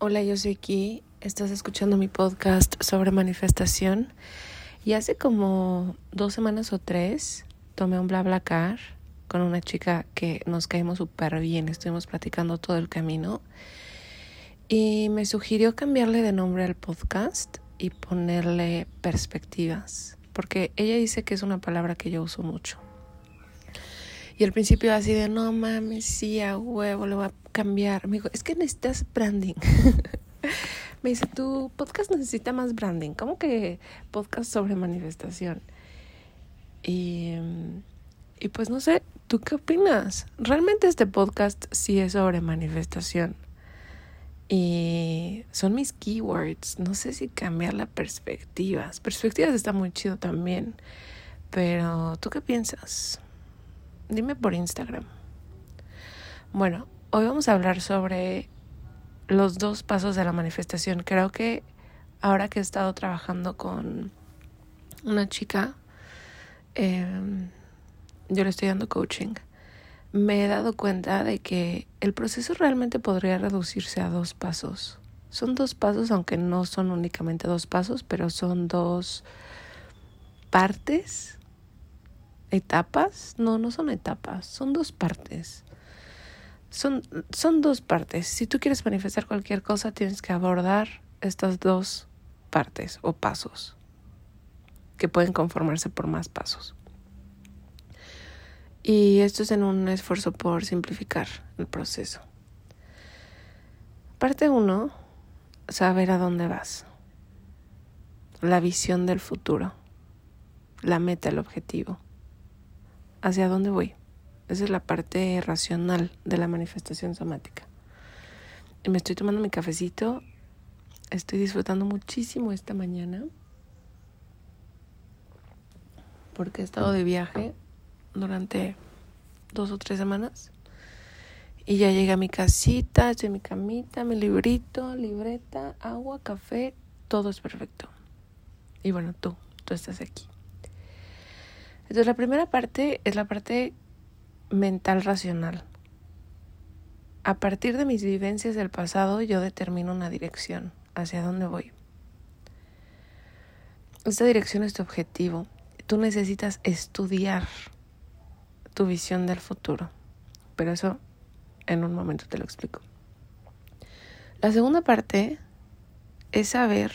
Hola, yo soy Ki. Estás escuchando mi podcast sobre manifestación. Y hace como dos semanas o tres tomé un BlaBlaCar con una chica que nos caímos súper bien. Estuvimos platicando todo el camino. Y me sugirió cambiarle de nombre al podcast y ponerle perspectivas. Porque ella dice que es una palabra que yo uso mucho. Y al principio así de, no mames, sí, a huevo, lo voy a cambiar. Me dijo, es que necesitas branding. Me dice, tu podcast necesita más branding. ¿Cómo que podcast sobre manifestación? Y, y pues no sé, ¿tú qué opinas? Realmente este podcast sí es sobre manifestación. Y son mis keywords. No sé si cambiar la perspectivas. Perspectivas está muy chido también. Pero, ¿tú qué piensas? Dime por Instagram. Bueno, hoy vamos a hablar sobre los dos pasos de la manifestación. Creo que ahora que he estado trabajando con una chica, em, yo le estoy dando coaching, me he dado cuenta de que el proceso realmente podría reducirse a dos pasos. Son dos pasos, aunque no son únicamente dos pasos, pero son dos partes etapas. No, no son etapas, son dos partes. Son, son dos partes. Si tú quieres manifestar cualquier cosa, tienes que abordar estas dos partes o pasos, que pueden conformarse por más pasos. Y esto es en un esfuerzo por simplificar el proceso. Parte uno, saber a dónde vas. La visión del futuro. La meta, el objetivo hacia dónde voy. Esa es la parte racional de la manifestación somática. Y me estoy tomando mi cafecito. Estoy disfrutando muchísimo esta mañana. Porque he estado de viaje durante dos o tres semanas. Y ya llegué a mi casita, estoy en mi camita, mi librito, libreta, agua, café, todo es perfecto. Y bueno, tú, tú estás aquí. Entonces la primera parte es la parte mental racional. A partir de mis vivencias del pasado yo determino una dirección, hacia dónde voy. Esta dirección es tu objetivo. Tú necesitas estudiar tu visión del futuro. Pero eso en un momento te lo explico. La segunda parte es saber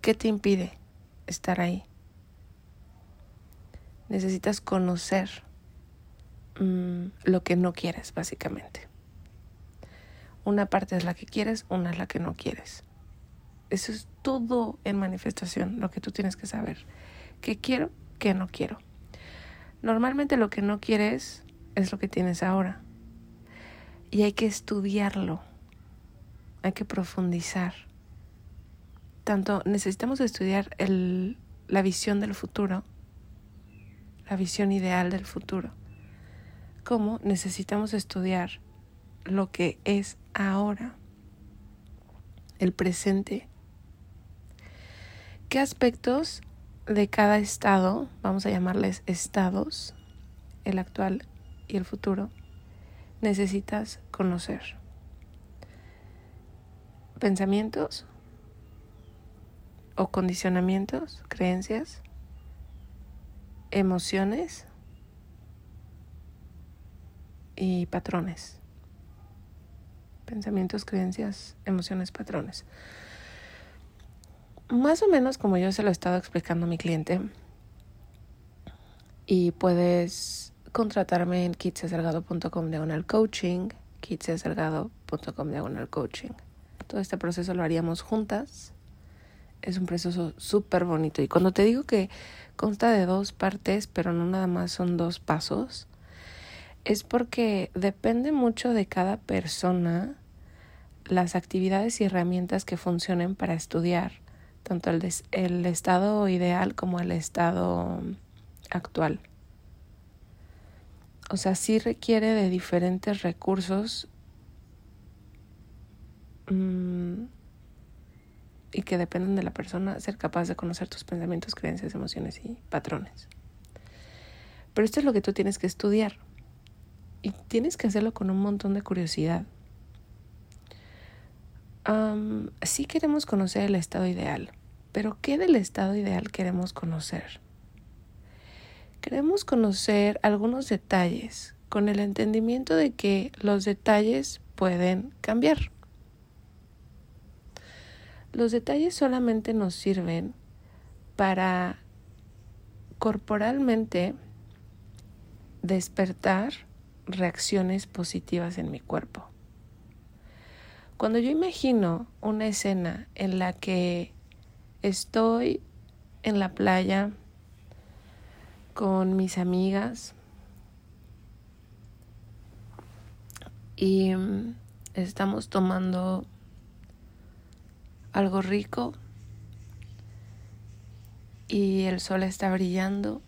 qué te impide estar ahí necesitas conocer mm, lo que no quieres, básicamente. Una parte es la que quieres, una es la que no quieres. Eso es todo en manifestación, lo que tú tienes que saber. ¿Qué quiero? ¿Qué no quiero? Normalmente lo que no quieres es lo que tienes ahora. Y hay que estudiarlo. Hay que profundizar. Tanto necesitamos estudiar la visión del futuro la visión ideal del futuro. ¿Cómo necesitamos estudiar lo que es ahora, el presente? ¿Qué aspectos de cada estado, vamos a llamarles estados, el actual y el futuro, necesitas conocer? Pensamientos o condicionamientos, creencias, emociones y patrones. Pensamientos, creencias, emociones, patrones. Más o menos como yo se lo he estado explicando a mi cliente. Y puedes contratarme en kitsesalgado.com diagonal coaching, kitsesalgado.com diagonal coaching. Todo este proceso lo haríamos juntas es un proceso súper bonito. Y cuando te digo que consta de dos partes, pero no nada más son dos pasos, es porque depende mucho de cada persona las actividades y herramientas que funcionen para estudiar tanto el, el estado ideal como el estado actual. O sea, sí requiere de diferentes recursos mm, y que dependen de la persona ser capaz de conocer tus pensamientos, creencias, emociones y patrones. Pero esto es lo que tú tienes que estudiar y tienes que hacerlo con un montón de curiosidad. sí queremos conocer el estado ideal, pero ¿qué del estado ideal queremos conocer? Queremos conocer algunos detalles con el entendimiento de que los detalles pueden cambiar. Los detalles solamente nos sirven para corporalmente despertar reacciones positivas en mi cuerpo. Cuando yo imagino una escena en la que estoy en la playa con mis amigas y mm, estamos tomando algo rico y el sol está brillando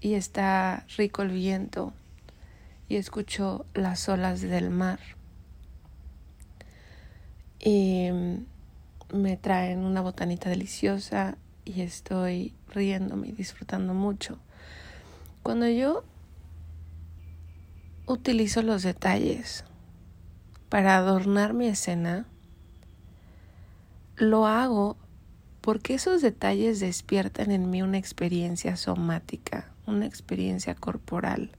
y está rico el viento y escucho las olas del mar y me traen una botanita deliciosa y estoy riéndome y disfrutando mucho. Cuando yo utilizo los detalles para adornar mi escena, lo hago porque esos detalles despiertan en mí una experiencia somática, una experiencia corporal.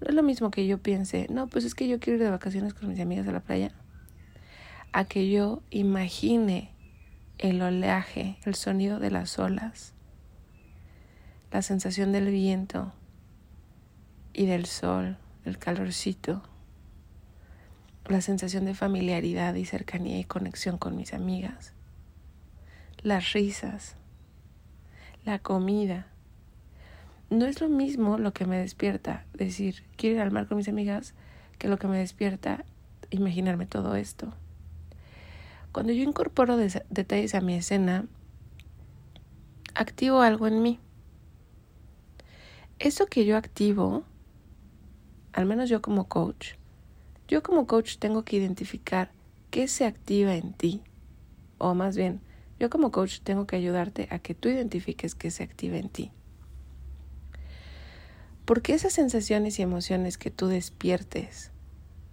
No es lo mismo que yo piense, no, pues es que yo quiero ir de vacaciones con mis amigas a la playa a que yo imagine el oleaje, el sonido de las olas, la sensación del viento y del sol, el calorcito, la sensación de familiaridad y cercanía y conexión con mis amigas, las risas, la comida. No es lo mismo lo que me despierta decir quiero ir al mar con mis amigas que lo que me despierta imaginarme todo esto. Cuando yo incorporo detalles a mi escena, activo algo en mí. Eso que yo activo, al menos yo como coach, yo como coach tengo que identificar qué se activa en ti. O más bien, yo como coach tengo que ayudarte a que tú identifiques qué se activa en ti. Porque esas sensaciones y emociones que tú despiertes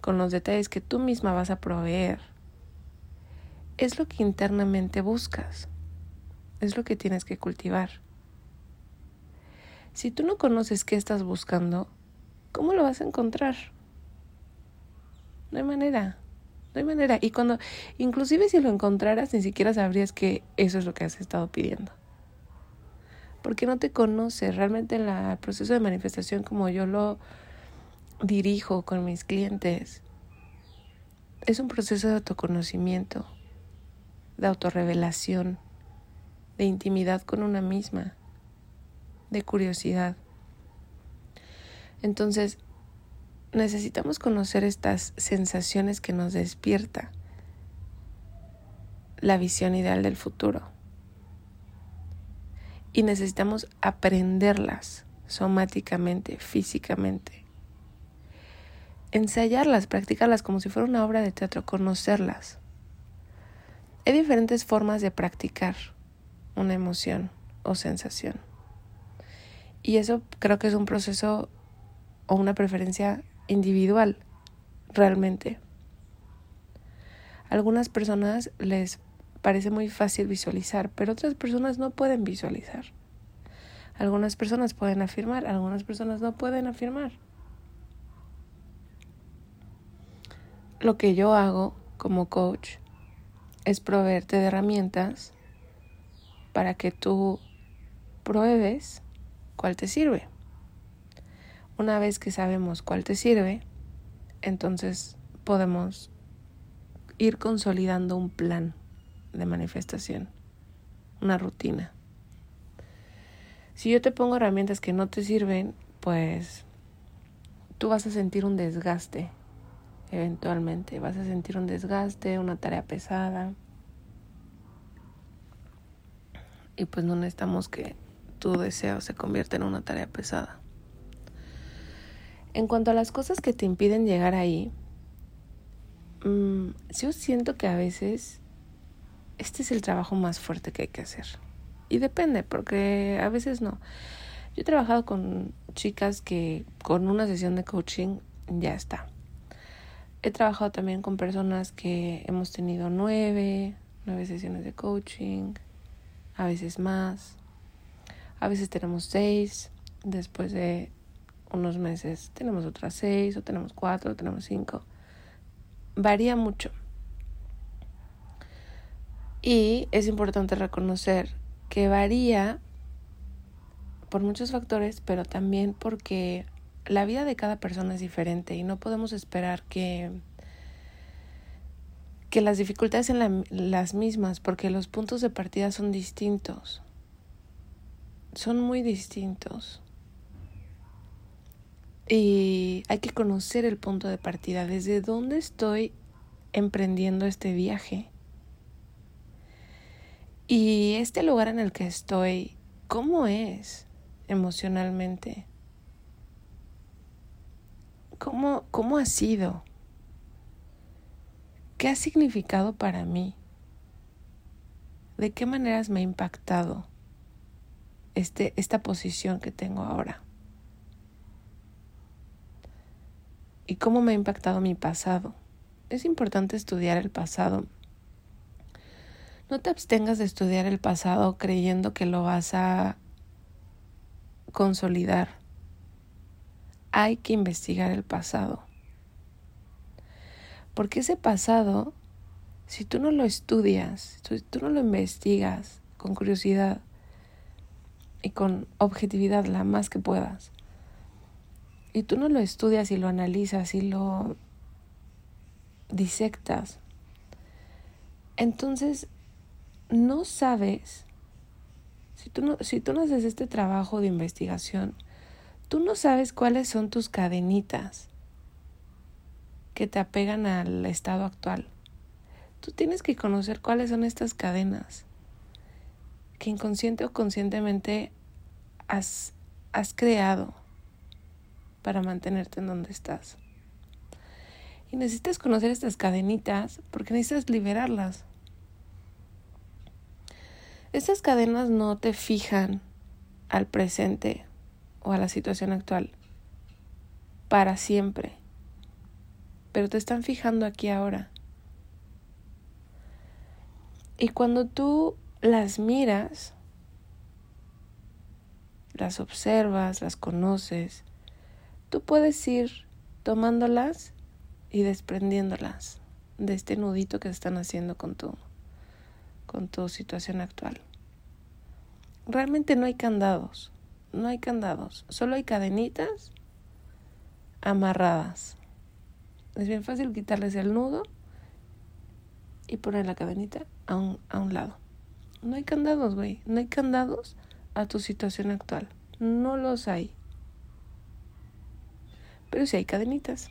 con los detalles que tú misma vas a proveer es lo que internamente buscas, es lo que tienes que cultivar. Si tú no conoces qué estás buscando, ¿cómo lo vas a encontrar? No hay manera, no hay manera. Y cuando, inclusive si lo encontraras, ni siquiera sabrías que eso es lo que has estado pidiendo. Porque no te conoces. Realmente en el proceso de manifestación, como yo lo dirijo con mis clientes, es un proceso de autoconocimiento de autorrevelación, de intimidad con una misma, de curiosidad. Entonces, necesitamos conocer estas sensaciones que nos despierta la visión ideal del futuro. Y necesitamos aprenderlas somáticamente, físicamente. Ensayarlas, practicarlas como si fuera una obra de teatro, conocerlas. Hay diferentes formas de practicar una emoción o sensación. Y eso creo que es un proceso o una preferencia individual, realmente. algunas personas les parece muy fácil visualizar, pero otras personas no pueden visualizar. Algunas personas pueden afirmar, algunas personas no pueden afirmar. Lo que yo hago como coach es proveerte de herramientas para que tú pruebes cuál te sirve. Una vez que sabemos cuál te sirve, entonces podemos ir consolidando un plan de manifestación, una rutina. Si yo te pongo herramientas que no te sirven, pues tú vas a sentir un desgaste eventualmente. Vas a sentir un desgaste, una tarea pesada. Y pues no necesitamos que tu deseo se convierta en una tarea pesada. En cuanto a las cosas que te impiden llegar ahí, mm, yo siento que a veces este es el trabajo más fuerte que hay que hacer. Y depende, porque a veces no. Yo he trabajado con chicas que con una sesión de coaching ya está he trabajado también con personas que hemos tenido nueve, nueve sesiones de coaching, a veces más, a veces tenemos seis, después de unos meses tenemos otras seis, o tenemos cuatro, o tenemos cinco. Varía mucho. Y es importante reconocer que varía por muchos factores, pero también porque la vida de cada persona es diferente y no podemos esperar que que las dificultades sean las mismas porque los puntos de partida son distintos. Son muy distintos. Y hay que conocer el punto de partida, desde dónde estoy emprendiendo este viaje. Y este lugar en el que estoy, ¿cómo es emocionalmente? ¿Cómo, cómo ha sido? ¿Qué ha significado para mí? ¿De qué maneras me ha impactado este, esta posición que tengo ahora? Y cómo me ha impactado mi pasado. Es importante estudiar el pasado. No te abstengas de estudiar el pasado creyendo que lo vas a consolidar. Hay que investigar el pasado. Porque ese pasado, si tú no lo estudias, si tú no lo investigas con curiosidad y con objetividad la más que puedas, y tú no lo estudias y lo analizas y lo disectas, entonces no sabes, si tú no, si tú no haces este trabajo de investigación, tú no sabes cuáles son tus cadenitas que te apegan al estado actual. Tú tienes que conocer cuáles son estas cadenas que inconsciente o conscientemente has, has creado para mantenerte en donde estás. Y necesitas conocer estas cadenitas porque necesitas liberarlas. Estas cadenas no te fijan al presente o a la situación actual para siempre, pero te están fijando aquí ahora. Y cuando tú las miras, las observas, las conoces, tú puedes ir tomándolas y desprendiéndolas de este nudito que están haciendo con tu, con tu situación actual. Realmente no hay candados, no hay candados, solo hay cadenitas amarradas. Es bien fácil quitarles el nudo y poner la cadenita a un, a un lado. No hay candados, güey, no hay candados a tu situación actual. No los hay pero si hay cadenitas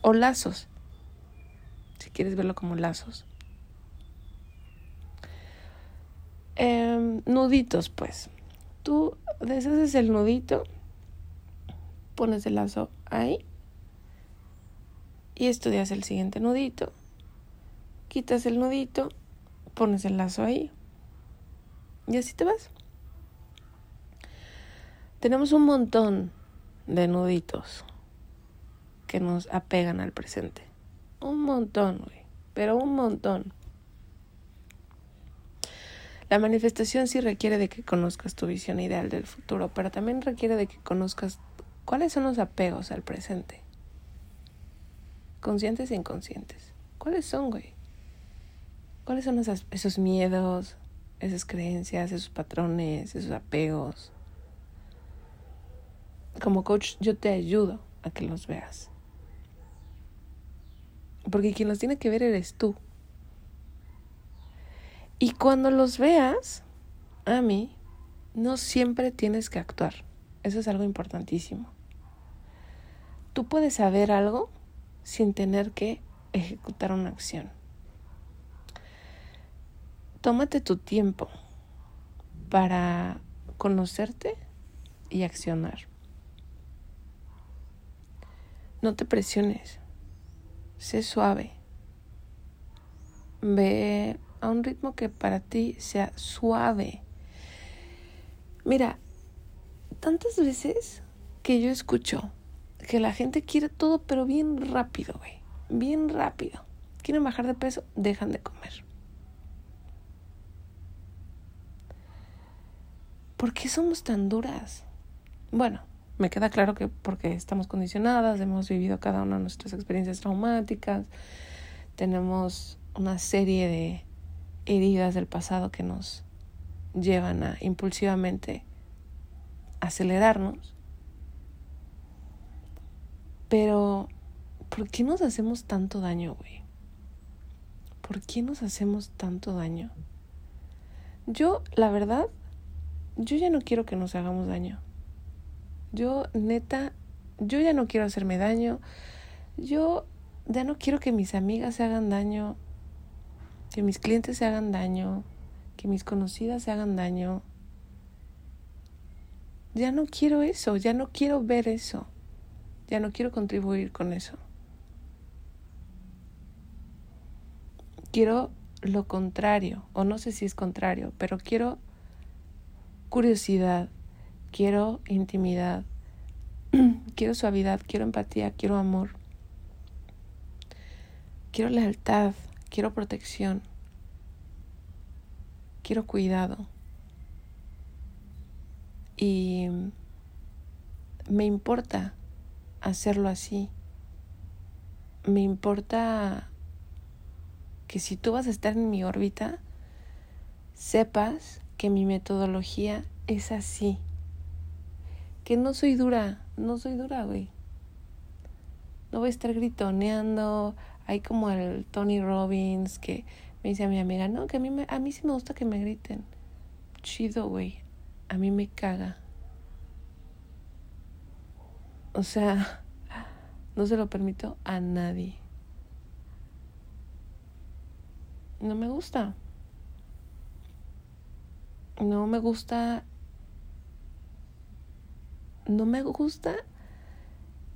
o lazos, si quieres verlo como lazos. Em, nuditos, pues. Tú deshaces el nudito, pones el lazo ahí y estudias el siguiente nudito. Quitas el nudito, pones el lazo ahí y así te vas. Tenemos un montón de nuditos que nos apegan al presente. Un montón, güey, pero un montón. La manifestación sí requiere de que conozcas tu visión ideal del futuro, pero también requiere de que conozcas cuáles son los apegos al presente. Conscientes e inconscientes. ¿Cuáles son, güey? ¿Cuáles son esos, esos miedos, esas creencias, esos patrones, esos apegos? Como coach yo te ayudo a que los veas. Porque quien los tiene que ver eres tú. Y cuando los veas, a mí, no siempre tienes que actuar. Eso es algo importantísimo. Tú puedes saber algo sin tener que ejecutar una acción. Tómate tu tiempo para conocerte y accionar. No te presiones. Sé suave. Ve a un ritmo que para ti sea suave. Mira, tantas veces que yo escucho que la gente quiere todo pero bien rápido, güey. bien rápido. Quieren bajar de peso, dejan de comer. ¿Por qué somos tan duras? Bueno, me queda claro que porque estamos condicionadas, hemos vivido cada una de nuestras experiencias traumáticas, tenemos una serie de heridas del pasado que nos llevan a impulsivamente acelerarnos. Pero, ¿por qué nos hacemos tanto daño, güey? ¿Por qué nos hacemos tanto daño? Yo, la verdad, yo ya no quiero que nos hagamos daño. Yo, neta, yo ya no quiero hacerme daño. Yo ya no quiero que mis amigas se hagan daño, que mis clientes se hagan daño, que mis conocidas se hagan daño. Ya no quiero eso, ya no quiero ver eso, ya no quiero contribuir con eso. Quiero lo contrario, o no sé si es contrario, pero quiero curiosidad, quiero intimidad, quiero suavidad, quiero empatía, quiero amor, quiero lealtad, quiero protección, quiero cuidado. Y me importa hacerlo así. Me importa que si tú vas a estar en mi órbita, sepas que mi metodología es así. Que no soy dura, no soy dura, güey. No voy a estar gritoneando. Hay como el Tony Robbins que me dice a mi amiga, no, que a mí, me, a mí sí me gusta que me griten. Chido, güey. A mí me caga. O sea, no se lo permito a nadie. No me gusta no me gusta, no me gusta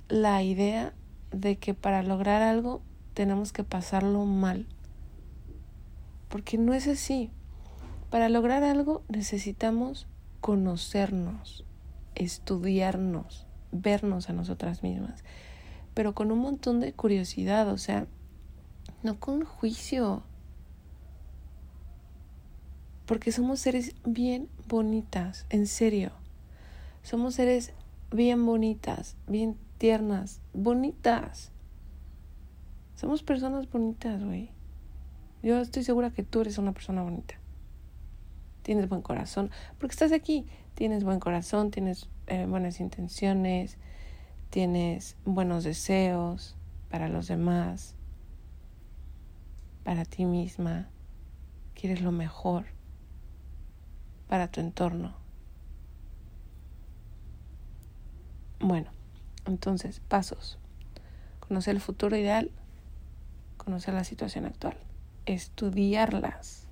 la idea de que para lograr algo tenemos que pasarlo mal. Porque no es así. Para lograr algo necesitamos conocernos, estudiarnos, vernos a nosotras mismas, pero con un montón de curiosidad, o sea, no con juicio, porque somos seres bien bonitas, en serio. Somos seres bien bonitas, bien tiernas, bonitas. Somos personas bonitas, güey. Yo estoy segura que tú eres una persona bonita. Tienes buen corazón, porque estás aquí. Tienes buen corazón, tienes eh, buenas intenciones, tienes buenos deseos para los demás, para ti misma. Quieres lo mejor para tu entorno. Bueno, entonces, pasos. Conocer el futuro ideal, conocer la situación actual, estudiarlas,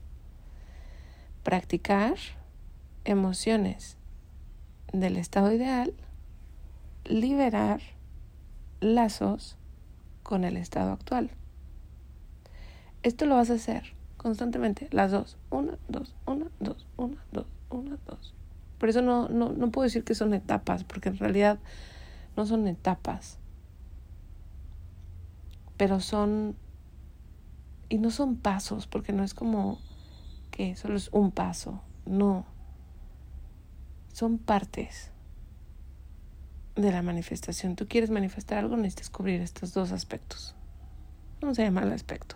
practicar emociones del estado ideal, liberar lazos con el estado actual. Esto lo vas a hacer constantemente, las dos, una, dos, una, dos, una, dos, una, dos. Por eso no, no, no puedo decir que son etapas, porque en realidad no son etapas, pero son, y no son pasos, porque no es como que solo es un paso, no, son partes de la manifestación. Tú quieres manifestar algo, necesitas cubrir estos dos aspectos. No se llama el aspecto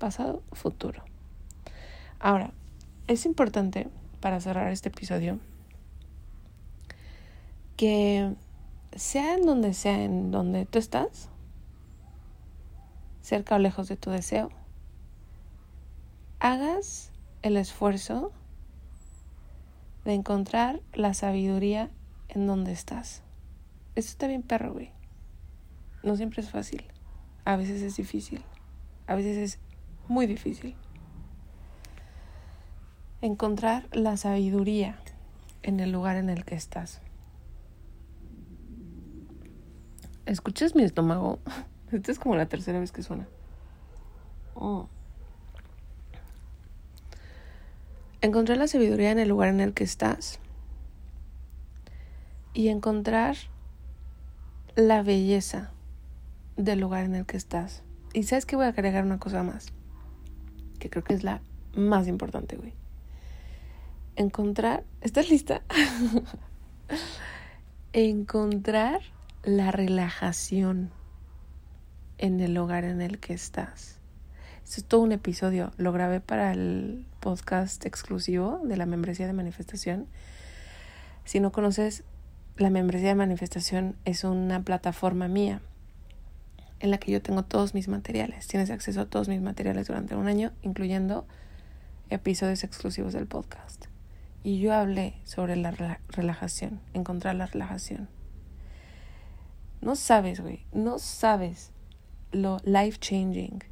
pasado, futuro. Ahora, es importante para cerrar este episodio que sea en donde sea en donde tú estás, cerca o lejos de tu deseo, hagas el esfuerzo de encontrar la sabiduría en donde estás. Esto está bien perro, güey. No siempre es fácil. A veces es difícil. A veces es muy difícil. Encontrar la sabiduría en el lugar en el que estás. ¿Escuchas mi estómago? Esta es como la tercera vez que suena. Oh. Encontrar la sabiduría en el lugar en el que estás. Y encontrar la belleza del lugar en el que estás. Y sabes que voy a agregar una cosa más, que creo que es la más importante, güey. Encontrar, ¿estás lista? Encontrar la relajación en el lugar en el que estás. Esto es todo un episodio. Lo grabé para el podcast exclusivo de la membresía de manifestación. Si no conoces, la membresía de manifestación es una plataforma mía en la que yo tengo todos mis materiales. Tienes acceso a todos mis materiales durante un año, incluyendo episodios exclusivos del podcast. Y yo hablé sobre la relajación, encontrar la relajación. No sabes, güey, no sabes lo life changing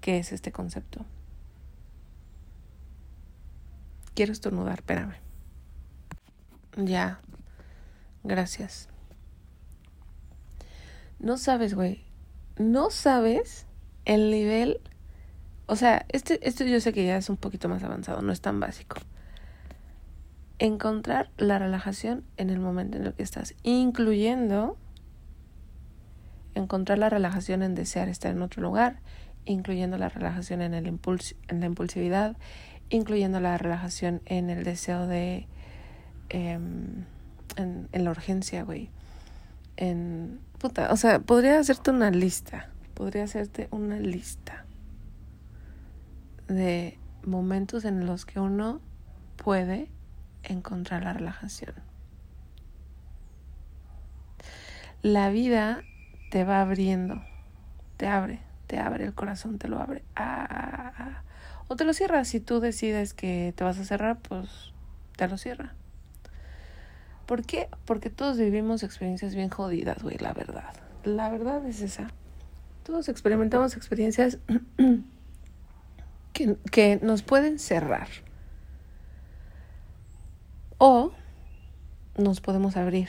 que es este concepto. Quiero estornudar, espérame. Ya, gracias. No sabes, güey, no sabes el nivel, o sea, este, esto yo sé que ya es un poquito más avanzado, no es tan básico. Encontrar la relajación en el momento en el que estás, incluyendo encontrar la relajación en desear estar en otro lugar, incluyendo la relajación en, el impuls en la impulsividad, incluyendo la relajación en el deseo de... Em, en, en la urgencia, güey. En o sea, podría hacerte una lista, podría hacerte una lista de momentos en los que uno puede encontrar la relajación. La vida te va abriendo, te abre, te abre el corazón, te lo abre. Ah, o te lo cierra. Si tú decides que te vas a cerrar, pues te lo cierra. ¿Por qué? Porque todos vivimos experiencias bien jodidas, güey, la verdad. La verdad es esa. Todos experimentamos experiencias que, que nos pueden cerrar. O nos podemos abrir.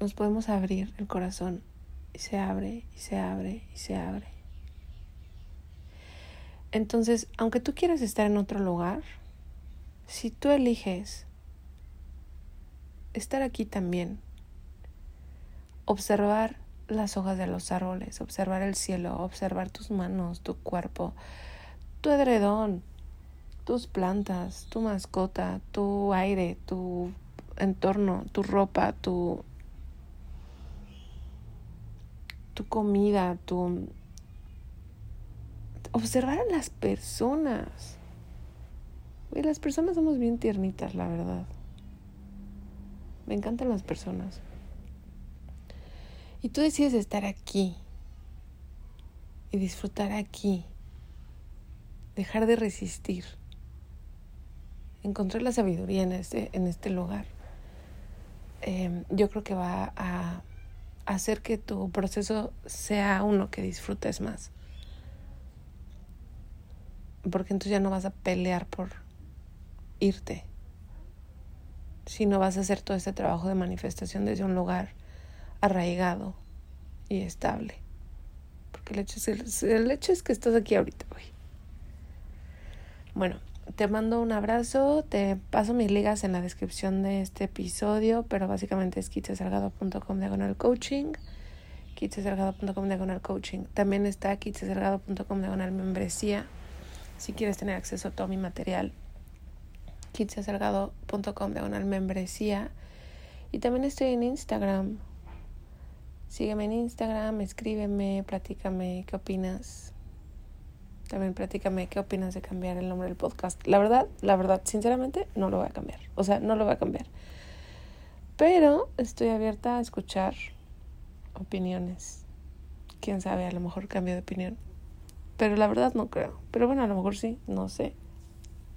Nos podemos abrir el corazón y se abre y se abre y se abre. Entonces, aunque tú quieras estar en otro lugar, si tú eliges estar aquí también. Observar las hojas de los árboles, observar el cielo, observar tus manos, tu cuerpo, tu edredón, tus plantas, tu mascota, tu aire, tu entorno, tu ropa, tu comida, tu observar a las personas. Las personas somos bien tiernitas, la verdad. Me encantan las personas. Y tú decides estar aquí y disfrutar aquí. Dejar de resistir. Encontrar la sabiduría en este, en este lugar. Em, yo creo que va a hacer que tu proceso sea uno que disfrutes más. Porque entonces ya no vas a pelear por irte si no vas a hacer todo este trabajo de manifestación desde un lugar arraigado y estable. Porque el hecho es, el, hecho es que estás aquí ahorita, güey. Bueno, te mando un abrazo, te paso mis ligas en la descripción de este episodio, pero básicamente es kitsesalgado.com diagonal coaching, kitsesalgado.com diagonal coaching. También está kitsesalgado.com diagonal membresía, si quieres tener acceso a todo mi material kitsiasalgado.com una membresía. Y también estoy en Instagram. Sígueme en Instagram, escríbeme, platícame qué opinas. También platícame qué opinas de cambiar el nombre del podcast. La verdad, la verdad, sinceramente, no lo voy a cambiar. O sea, no lo voy a cambiar. Pero estoy abierta a escuchar opiniones. Quién sabe, a lo mejor cambio de opinión. Pero la verdad no creo. Pero bueno, a lo mejor sí, no sé.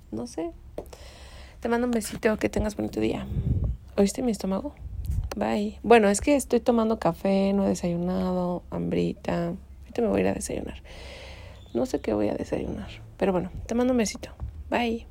No sé. Te mando un besito, que tengas bonito día. ¿Oíste mi estómago? Bye. Bueno, es que estoy tomando café, no he desayunado, hambrita. Ahorita me voy a ir a desayunar. No sé qué voy a desayunar. Pero bueno, te mando un besito. Bye.